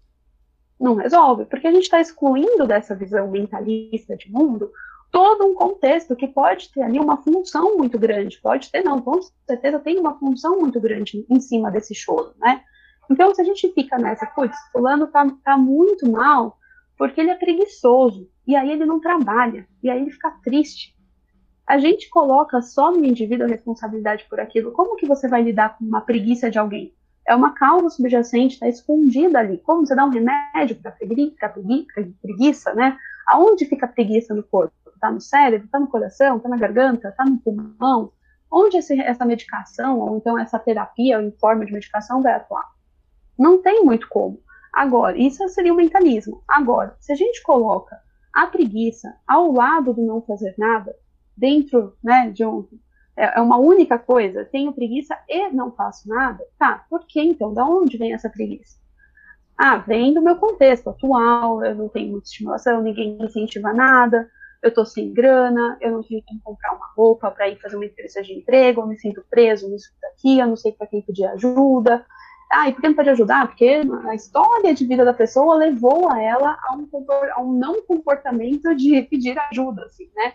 Não resolve, porque a gente está excluindo dessa visão mentalista de mundo todo um contexto que pode ter ali uma função muito grande, pode ter, não, com certeza tem uma função muito grande em cima desse choro, né? Então, se a gente fica nessa, putz, fulano tá, tá muito mal porque ele é preguiçoso, e aí ele não trabalha, e aí ele fica triste. A gente coloca só no indivíduo a responsabilidade por aquilo. Como que você vai lidar com uma preguiça de alguém? É uma causa subjacente, está escondida ali. Como você dá um remédio para preguiça, né? Aonde fica a preguiça no corpo? Está no cérebro? Está no coração? Está na garganta? Está no pulmão? Onde essa medicação, ou então essa terapia em forma de medicação vai atuar? Não tem muito como. Agora, isso seria o mentalismo. Agora, se a gente coloca a preguiça ao lado do não fazer nada, dentro né, de um. É, é uma única coisa, tenho preguiça e não faço nada. Tá, por que então? Da onde vem essa preguiça? Ah, vem do meu contexto atual, eu não tenho muita estimulação, ninguém me incentiva nada, eu tô sem grana, eu não tenho como comprar uma roupa para ir fazer uma entrevista de emprego, eu me sinto preso nisso daqui, eu não sei para quem pedir ajuda, ah, e por que não pode ajudar? Porque a história de vida da pessoa levou a ela a um, a um não comportamento de pedir ajuda, assim, né?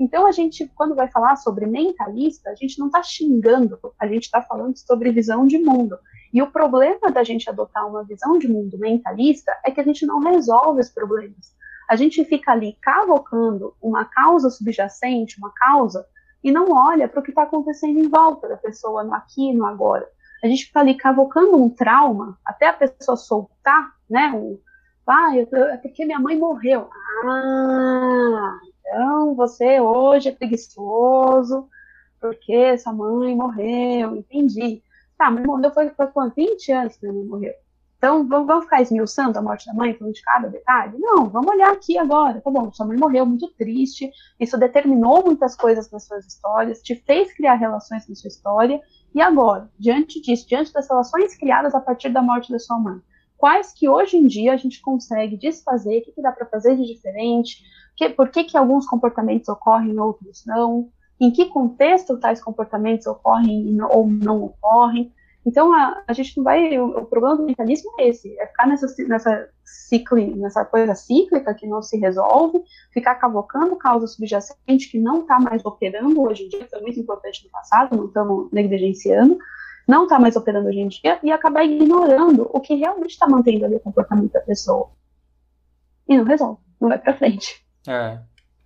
Então, a gente, quando vai falar sobre mentalista, a gente não está xingando, a gente está falando sobre visão de mundo. E o problema da gente adotar uma visão de mundo mentalista é que a gente não resolve os problemas. A gente fica ali cavocando uma causa subjacente, uma causa, e não olha para o que está acontecendo em volta da pessoa, no aqui e no agora a gente fica ali cavocando um trauma até a pessoa soltar, né? Um, ah, eu, é porque minha mãe morreu. Ah, então você hoje é preguiçoso porque sua mãe morreu, entendi. Tá, mas morreu foi quanto? 20 anos que minha mãe morreu. Então, vamos, vamos ficar esmiuçando a morte da mãe, falando de cada detalhe? Não, vamos olhar aqui agora. Tá bom, sua mãe morreu muito triste, isso determinou muitas coisas nas suas histórias, te fez criar relações na sua história, e agora, diante disso, diante das relações criadas a partir da morte da sua mãe, quais que hoje em dia a gente consegue desfazer, o que, que dá para fazer de diferente, que, por que, que alguns comportamentos ocorrem e outros não, em que contexto tais comportamentos ocorrem ou não ocorrem. Então, a, a gente não vai. O, o, problema do mentalismo é esse: é ficar nessa, nessa, cicli, nessa coisa cíclica que não se resolve, ficar cavocando causa subjacente que não está mais operando hoje em dia, foi muito importante no passado, não estamos negligenciando, não está mais operando hoje em dia, e acabar ignorando o que realmente está mantendo ali o comportamento da pessoa. E não resolve, não vai para frente. É,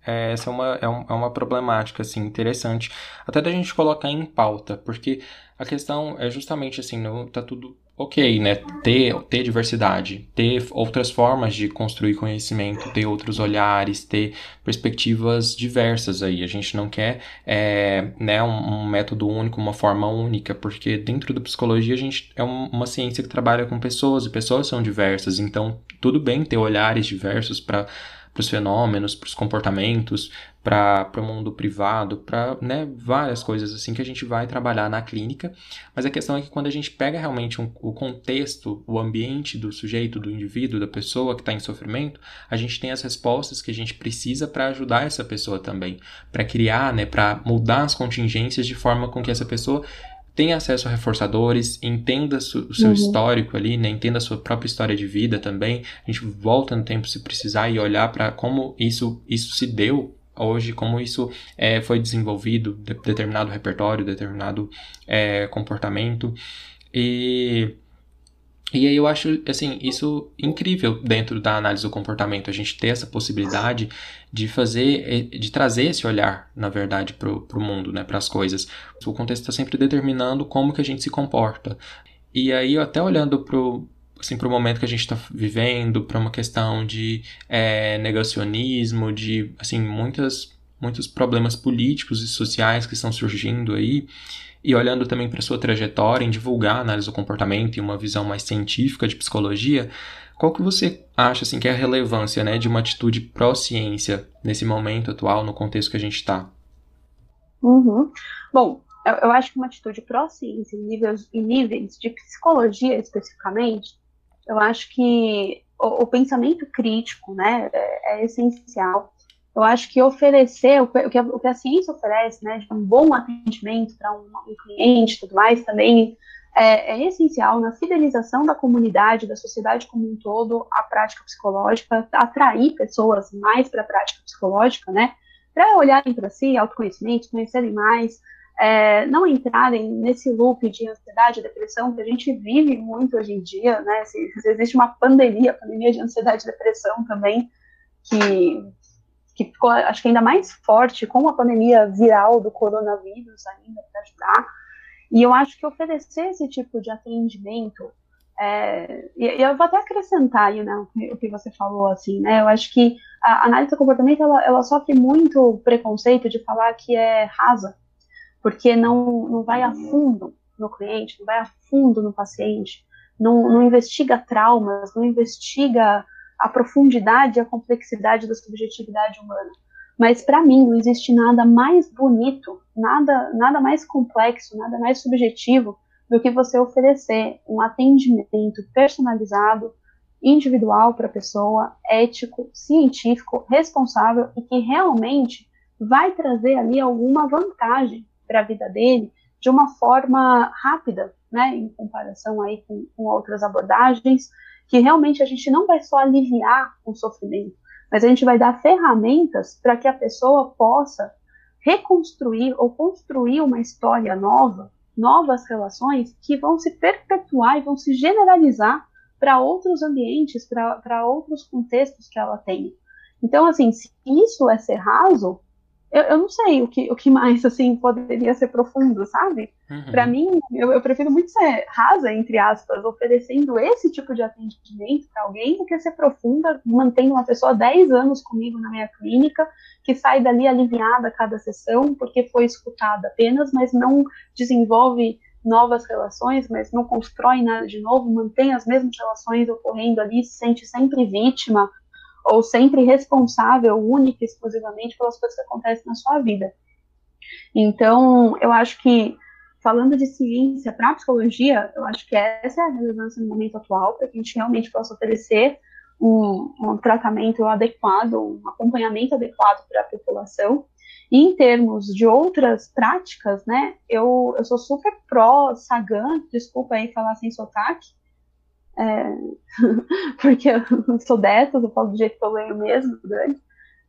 é, essa é uma, é, um, é, uma problemática, assim, interessante. Até da gente colocar em pauta, porque a questão é justamente assim, não tá tudo ok, né? Ter, ter diversidade, ter outras formas de construir conhecimento, ter outros olhares, ter perspectivas diversas aí. A gente não quer é, né, um, um, método único, uma forma única, porque dentro da psicologia a gente é um, uma ciência que trabalha com pessoas e pessoas são diversas, então tudo bem ter olhares diversos para para os fenômenos, para os comportamentos, para o mundo privado, para né, várias coisas assim que a gente vai trabalhar na clínica. Mas a questão é que quando a gente pega realmente um, o contexto, o ambiente do sujeito, do indivíduo, da pessoa que está em sofrimento, a gente tem as respostas que a gente precisa para ajudar essa pessoa também, para criar, né, para mudar as contingências de forma com que essa pessoa tenha acesso a reforçadores, entenda o seu uhum. histórico ali, né? entenda a sua própria história de vida também. A gente volta no tempo se precisar e olhar para como isso, isso se deu hoje, como isso é, foi desenvolvido, de, determinado repertório, determinado é, comportamento. E e aí eu acho, assim, isso incrível dentro da análise do comportamento, a gente ter essa possibilidade de fazer, eh, de trazer esse olhar, na verdade, para o mundo, né, para as coisas. O contexto está sempre determinando como que a gente se comporta. E aí, até olhando para assim, o momento que a gente está vivendo, para uma questão de é, negacionismo, de, assim, muitas, muitos problemas políticos e sociais que estão surgindo aí, e olhando também para sua trajetória em divulgar análise do comportamento e uma visão mais científica de psicologia, qual que você acha assim que é a relevância, né, de uma atitude pró-ciência nesse momento atual, no contexto que a gente está? Uhum. Bom, eu, eu, acho que uma atitude pró-ciência em níveis, em níveis de psicologia especificamente, eu acho que o, o pensamento crítico, né, é, é essencial eu acho que oferecer, o que, a, o que a ciência oferece, né, de um bom atendimento para um, um, cliente e tudo mais, também é, é, essencial na fidelização da comunidade, da sociedade como um todo, à prática psicológica, atrair pessoas mais para a prática psicológica, né, para olharem para si, autoconhecimento, conhecerem mais, é, não entrarem nesse loop de ansiedade e depressão que a gente vive muito hoje em dia, né, se, se existe uma pandemia, pandemia de ansiedade e depressão também, que que ficou, acho que ainda mais forte com a pandemia viral do coronavírus ainda para ajudar. E eu acho que oferecer esse tipo de atendimento, é, e, eu vou até acrescentar aí, né, o que você falou, assim, né, eu acho que a análise do comportamento, ela, ela sofre muito preconceito de falar que é rasa, porque não, não vai a fundo no cliente, não vai a fundo no paciente, não, não investiga traumas, não investiga a profundidade e a complexidade da subjetividade humana. Mas para mim não existe nada mais bonito, nada, nada mais complexo, nada mais subjetivo do que você oferecer um atendimento personalizado, individual para a pessoa, ético, científico, responsável e que realmente vai trazer ali alguma vantagem para a vida dele de uma forma rápida, né, em comparação aí com, com outras abordagens, que realmente a gente não vai só aliviar o sofrimento, mas a gente vai dar ferramentas para que a pessoa possa reconstruir ou construir uma história nova, novas relações que vão se perpetuar e vão se generalizar para outros ambientes, para outros contextos que ela tem. Então, assim, se isso é ser raso, eu, eu não sei o que, o que mais, assim, poderia ser profundo, sabe? Uhum. Para mim, eu, eu, prefiro muito ser rasa, entre aspas, oferecendo esse tipo de atendimento para alguém do que ser profunda, mantendo uma pessoa 10 anos comigo na minha clínica, que sai dali aliviada a cada sessão, porque foi escutada apenas, mas não desenvolve novas relações, mas não constrói nada de novo, mantém as mesmas relações ocorrendo ali, se sente sempre vítima, ou sempre responsável única e exclusivamente pelas coisas que acontecem na sua vida. Então, eu acho que, falando de ciência para psicologia, eu acho que essa é a relevância no momento atual, para que a gente realmente possa oferecer um, um tratamento adequado, um acompanhamento adequado para a população. E em termos de outras práticas, né, eu, eu sou super pró-Sagan, desculpa aí falar sem sotaque, é, porque eu sou dessas, eu falo do jeito que eu ganho mesmo.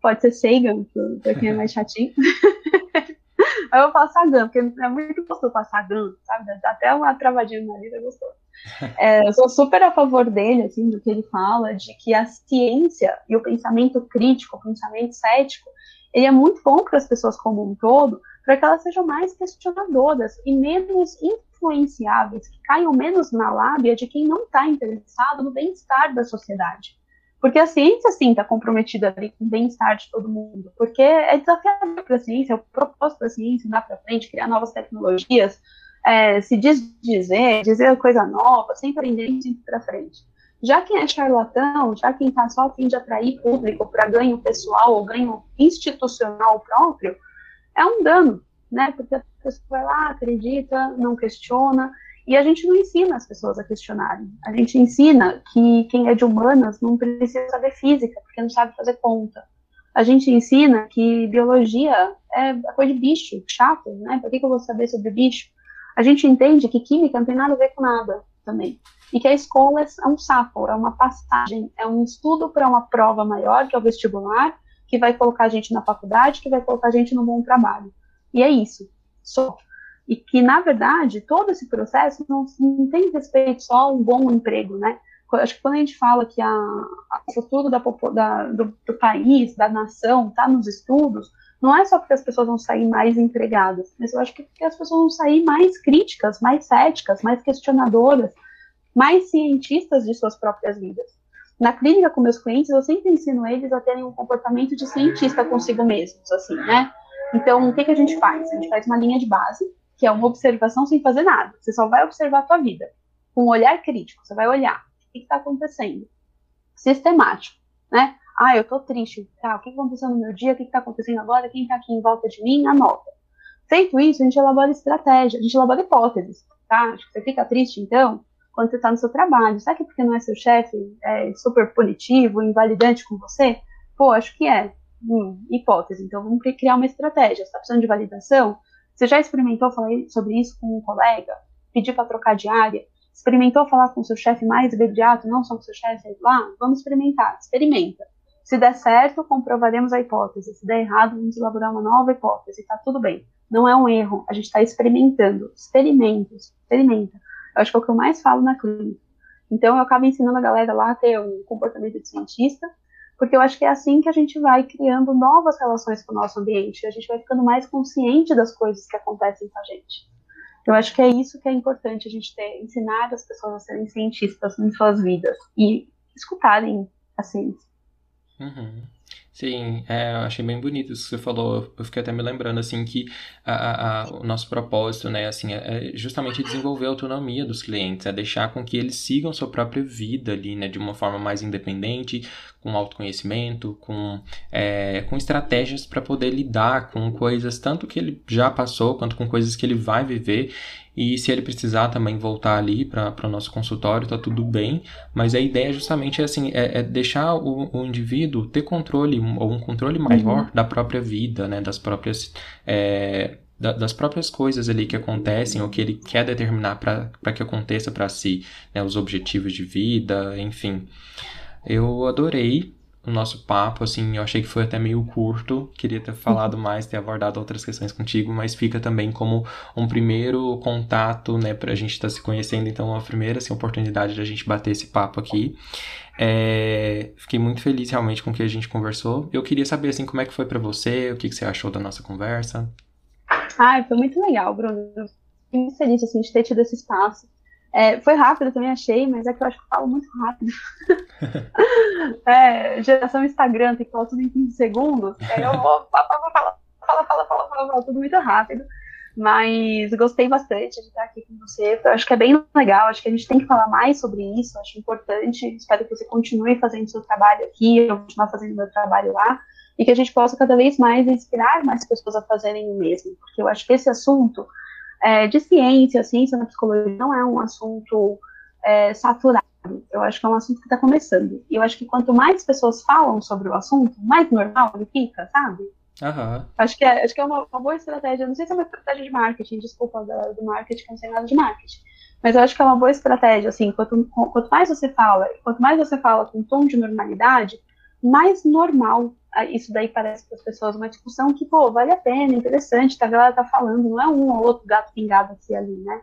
Pode ser Sagan, pra quem é mais chatinho. Aí eu falo Sagan, porque é muito gostoso falar Sagan, sabe? Dá até uma travadinha na vida, é gostoso. É, eu sou super a favor dele, assim, do que ele fala, de que a ciência e o pensamento crítico, o pensamento cético, ele é muito bom para as pessoas como um todo, para que elas sejam mais questionadoras e menos influenciáveis, que caiam menos na lábia de quem não está interessado no bem-estar da sociedade. Porque a ciência, sim, está comprometida ali com o bem-estar de todo mundo. Porque é desafiador para a ciência, é o propósito da ciência, andar para frente, criar novas tecnologias, é, se dizer, dizer coisa nova, sempre aprender sempre para frente. Já quem é charlatão, já quem está só a fim de atrair público para ganho pessoal ou ganho institucional próprio, é um dano, né? Porque a pessoa vai lá, acredita, não questiona, e a gente não ensina as pessoas a questionarem. A gente ensina que quem é de humanas não precisa saber física, porque não sabe fazer conta. A gente ensina que biologia é coisa de bicho, chato, né? Por que, eu vou saber sobre bicho? A gente entende que química não tem nada a ver com nada também. E que a escola é um saco, é uma passagem, é um estudo para uma prova maior, que é o vestibular, que vai colocar a gente na faculdade, que vai colocar a gente no bom trabalho. E é isso. Só. E que, na verdade, todo esse processo não, não tem respeito só a um bom emprego, né? Acho que quando a gente fala que o futuro da, da, do, do, país, da nação, está nos estudos, não é só porque as pessoas vão sair mais empregadas, mas eu acho que porque as pessoas vão sair mais críticas, mais céticas, mais questionadoras, mais cientistas de suas próprias vidas. Na clínica com meus clientes, eu sempre ensino eles a terem um comportamento de cientista consigo mesmos, assim, né? Então, o que, que a gente faz? A gente faz uma linha de base, que é uma observação sem fazer nada. Você só vai observar a tua vida, com um olhar crítico. Você vai olhar o que está acontecendo. Sistemático, né? Ah, eu tô triste. Tá, o que aconteceu no meu dia? O que está acontecendo agora? Quem está aqui em volta de mim? Anota. Feito isso, a gente elabora estratégia, a gente elabora hipóteses, tá? Você fica triste, então, quando você está no seu trabalho. Sabe que porque não é seu chefe é super punitivo, invalidante com você? Pô, acho que é. Hum, hipótese. Então, vamos criar uma estratégia. Você está precisando de validação? Você já experimentou falar sobre isso com um colega? Pedir para trocar de área? Experimentou falar com seu chefe mais imediato, não só com seu chefe lá? Vamos experimentar. Experimenta. Se der certo, comprovaremos a hipótese. Se der errado, vamos elaborar uma nova hipótese. Está tudo bem. Não é um erro. A gente está experimentando. Experimenta. Experimenta. Eu acho que é o que eu mais falo na clínica. Então, eu acabo ensinando a galera lá a ter um comportamento de cientista, porque eu acho que é assim que a gente vai criando novas relações com o nosso ambiente, a gente vai ficando mais consciente das coisas que acontecem com a gente. Eu acho que é isso que é importante a gente ter, ensinar as pessoas a serem cientistas em suas vidas e escutarem a ciência. Uhum. Sim, é, eu achei bem bonito isso que você falou. Eu fiquei até me lembrando, assim, que a, a, o nosso propósito, né, assim, é, é justamente desenvolver a autonomia dos clientes, é deixar com que eles sigam sua própria vida ali, né, de uma forma mais independente, com autoconhecimento, com, é, com estratégias para poder lidar com coisas tanto que ele já passou, quanto com coisas que ele vai viver. E se ele precisar também voltar ali para o nosso consultório, tá tudo bem. Mas a ideia justamente é assim, é, é deixar o, o, indivíduo ter controle, ou um controle maior uhum. da própria vida, né? Das próprias. É, das próprias coisas ali que acontecem ou que ele quer determinar para que aconteça para si, né, os objetivos de vida, enfim. Eu adorei o nosso papo, assim, eu achei que foi até meio curto, queria ter falado mais, ter abordado outras questões contigo, mas fica também como um primeiro contato, né, pra gente estar tá se conhecendo, então uma primeira, assim, oportunidade de a gente bater esse papo aqui. É, fiquei muito feliz realmente com o que a gente conversou. Eu queria saber, assim, como é que foi para você, o que, que você achou da nossa conversa. Ah, foi muito legal, Bruno. Fiquei muito feliz, assim, de ter tido esse espaço. É, foi rápido, também achei, mas é que eu acho que eu falo muito rápido. é, geração Instagram, tem que falar tudo em 15 segundos. Aí eu vou fala, fala, fala, fala, fala, fala, fala, tudo muito rápido. Mas gostei bastante de estar aqui com você. Eu acho que é bem legal, acho que a gente tem que falar mais sobre isso, acho importante. Espero que você continue fazendo seu trabalho aqui, eu continuar fazendo meu trabalho lá, e que a gente possa cada vez mais inspirar mais pessoas a fazerem o mesmo. Porque eu acho que esse assunto é, de ciência, ciência na psicologia não é um assunto é, saturado. Eu acho que é um assunto que está começando. E eu acho que quanto mais pessoas falam sobre o assunto, mais normal ele fica, sabe? Uhum. Acho que é, acho que é uma, uma, boa estratégia. Não sei se é uma estratégia de marketing, desculpa da, do marketing, que não sei nada de marketing. Mas eu acho que é uma boa estratégia, assim, quanto, quanto mais você fala, quanto mais você fala com um tom de normalidade, mais normal isso daí parece para as pessoas uma discussão que, pô, vale a pena, interessante, tá, a galera tá falando, não é um ou outro gato pingado aqui ali, né?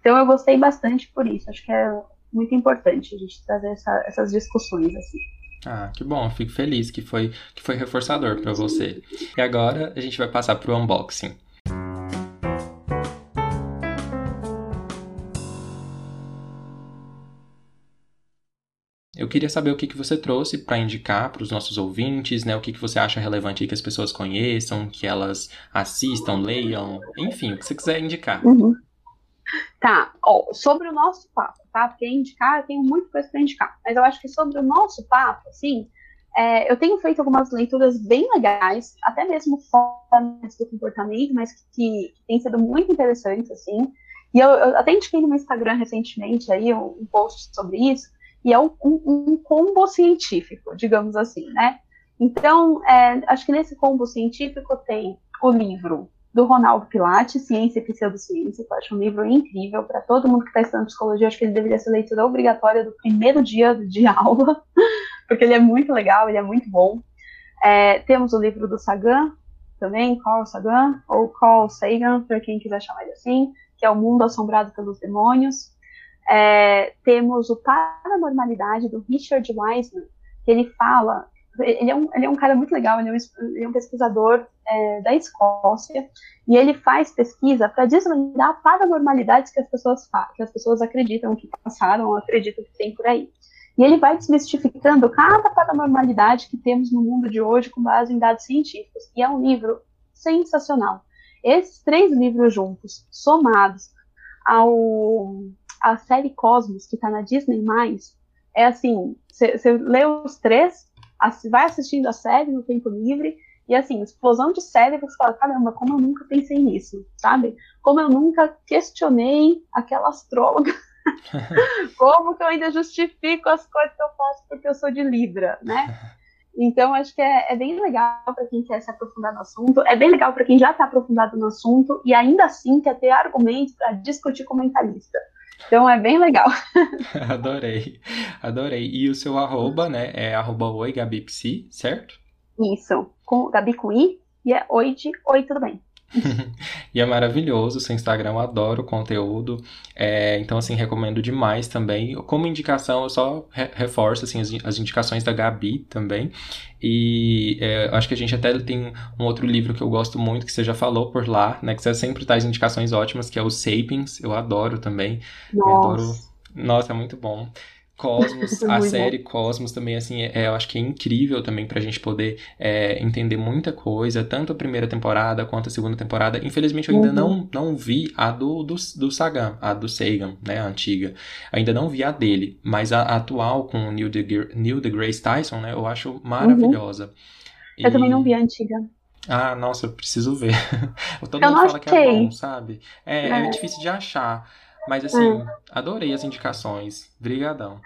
Então eu gostei bastante por isso, acho que é muito importante a gente trazer essa, essas discussões, assim. Ah, que bom, fico feliz que foi, que foi reforçador para você. E agora a gente vai passar para o unboxing. Eu queria saber o que, que você trouxe para indicar para os nossos ouvintes, né? O que, que você acha relevante que as pessoas conheçam, que elas assistam, leiam, enfim, o que você quiser indicar. Uhum. Tá, ó, sobre o nosso papo, tá? Porque indicar, eu tenho muita coisa para indicar, mas eu acho que sobre o nosso papo, assim, é, eu tenho feito algumas leituras bem legais, até mesmo fora do comportamento, mas que, que, tem sido muito interessantes, assim. E eu, eu, até indiquei no meu Instagram recentemente aí um, um post sobre isso, e é um, um, combo científico, digamos assim, né? Então, é, acho que nesse combo científico tem o livro do Ronaldo Pilates, Ciência e Pseudociência, que eu acho um livro incrível para todo mundo que está estudando psicologia, acho que ele deveria ser leitura obrigatória do primeiro dia de aula, porque ele é muito legal, ele é muito bom. É, temos o livro do Sagan, também, Carl Sagan, ou Carl Sagan, para quem quiser chamar ele assim, que é O Mundo Assombrado pelos Demônios. É, temos o Paranormalidade, do Richard Wiseman, que ele fala, ele é um, ele é um cara muito legal, ele é um, ele é um pesquisador é, da Escócia, e ele faz pesquisa para desvendar paranormalidades que as pessoas que as pessoas acreditam que passaram ou acreditam que tem por aí. E ele vai desmistificando cada paranormalidade que temos no mundo de hoje com base em dados científicos. E é um livro sensacional. Esses três livros juntos, somados ao a série Cosmos, que tá na Disney+, é assim, você lê os três, vai assistindo a série no tempo livre, e assim, explosão de cérebro, você fala, caramba, como eu nunca pensei nisso, sabe? Como eu nunca questionei aquela astróloga. como que eu ainda justifico as coisas que eu faço porque eu sou de Libra, né? Então, acho que é, é bem legal para quem quer se aprofundar no assunto, é bem legal para quem já está aprofundado no assunto e ainda assim quer ter argumentos para discutir com o mentalista. Então é bem legal. adorei, adorei. E o seu arroba, né, é arroba oi Gabipsi, certo? Isso, com Gabi com I e é oi de oi, tudo bem. e é maravilhoso, seu Instagram, eu adoro o conteúdo. É, então, assim, recomendo demais também. Como indicação, eu só re reforço assim, as, as, indicações da Gabi também. E é, acho que a gente até tem um outro livro que eu gosto muito, que você já falou por lá, né? Que você sempre traz indicações ótimas, que é o Sapiens. Eu adoro também. Nossa. Eu adoro... Nossa, é muito bom. Cosmos, a série Cosmos também, assim, é, eu acho que é incrível também pra gente poder é, entender muita coisa, tanto a primeira temporada quanto a segunda temporada. Infelizmente, eu ainda uhum. não, não vi a do, do, do Sagan, a do Sagan, né, a antiga. Ainda não vi a dele, mas a, a atual com o Neil, de, Neil deGrasse Tyson, né, eu acho maravilhosa. Uhum. Eu e... também não vi a antiga. Ah, nossa, eu preciso ver. Todo eu mundo fala que é bom, sabe? É, é. é difícil de achar. Mas assim, é. adorei as indicações. Brigadão.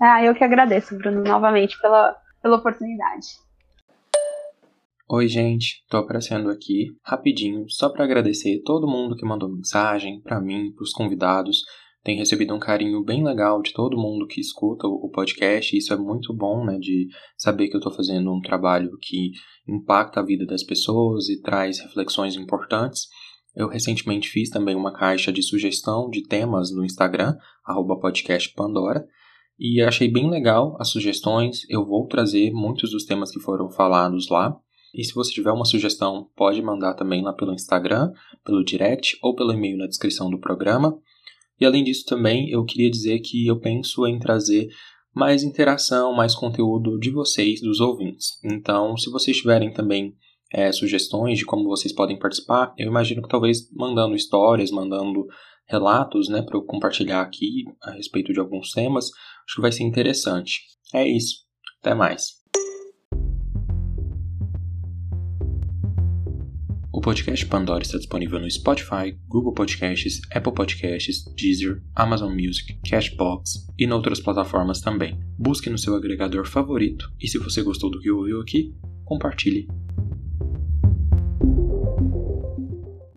Ah, eu que agradeço, Bruno, novamente pela, pela oportunidade. Oi, gente, tô aparecendo aqui rapidinho só para agradecer todo mundo que mandou mensagem para mim, para os convidados. Tem recebido um carinho bem legal de todo mundo que escuta o podcast. E isso é muito bom, né, de saber que eu tô fazendo um trabalho que impacta a vida das pessoas e traz reflexões importantes. Eu recentemente fiz também uma caixa de sugestão de temas no Instagram, podcastpandora, e achei bem legal as sugestões. Eu vou trazer muitos dos temas que foram falados lá. E se você tiver uma sugestão, pode mandar também lá pelo Instagram, pelo direct ou pelo e-mail na descrição do programa. E além disso também, eu queria dizer que eu penso em trazer mais interação, mais conteúdo de vocês, dos ouvintes. Então, se vocês tiverem também é, sugestões de como vocês podem participar, eu imagino que talvez mandando histórias, mandando relatos, né, para eu compartilhar aqui a respeito de alguns temas, acho que vai ser interessante. É isso. Até mais. O podcast Pandora está disponível no Spotify, Google Podcasts, Apple Podcasts, Deezer, Amazon Music, Cashbox e outras plataformas também. Busque no seu agregador favorito e se você gostou do que ouviu aqui, compartilhe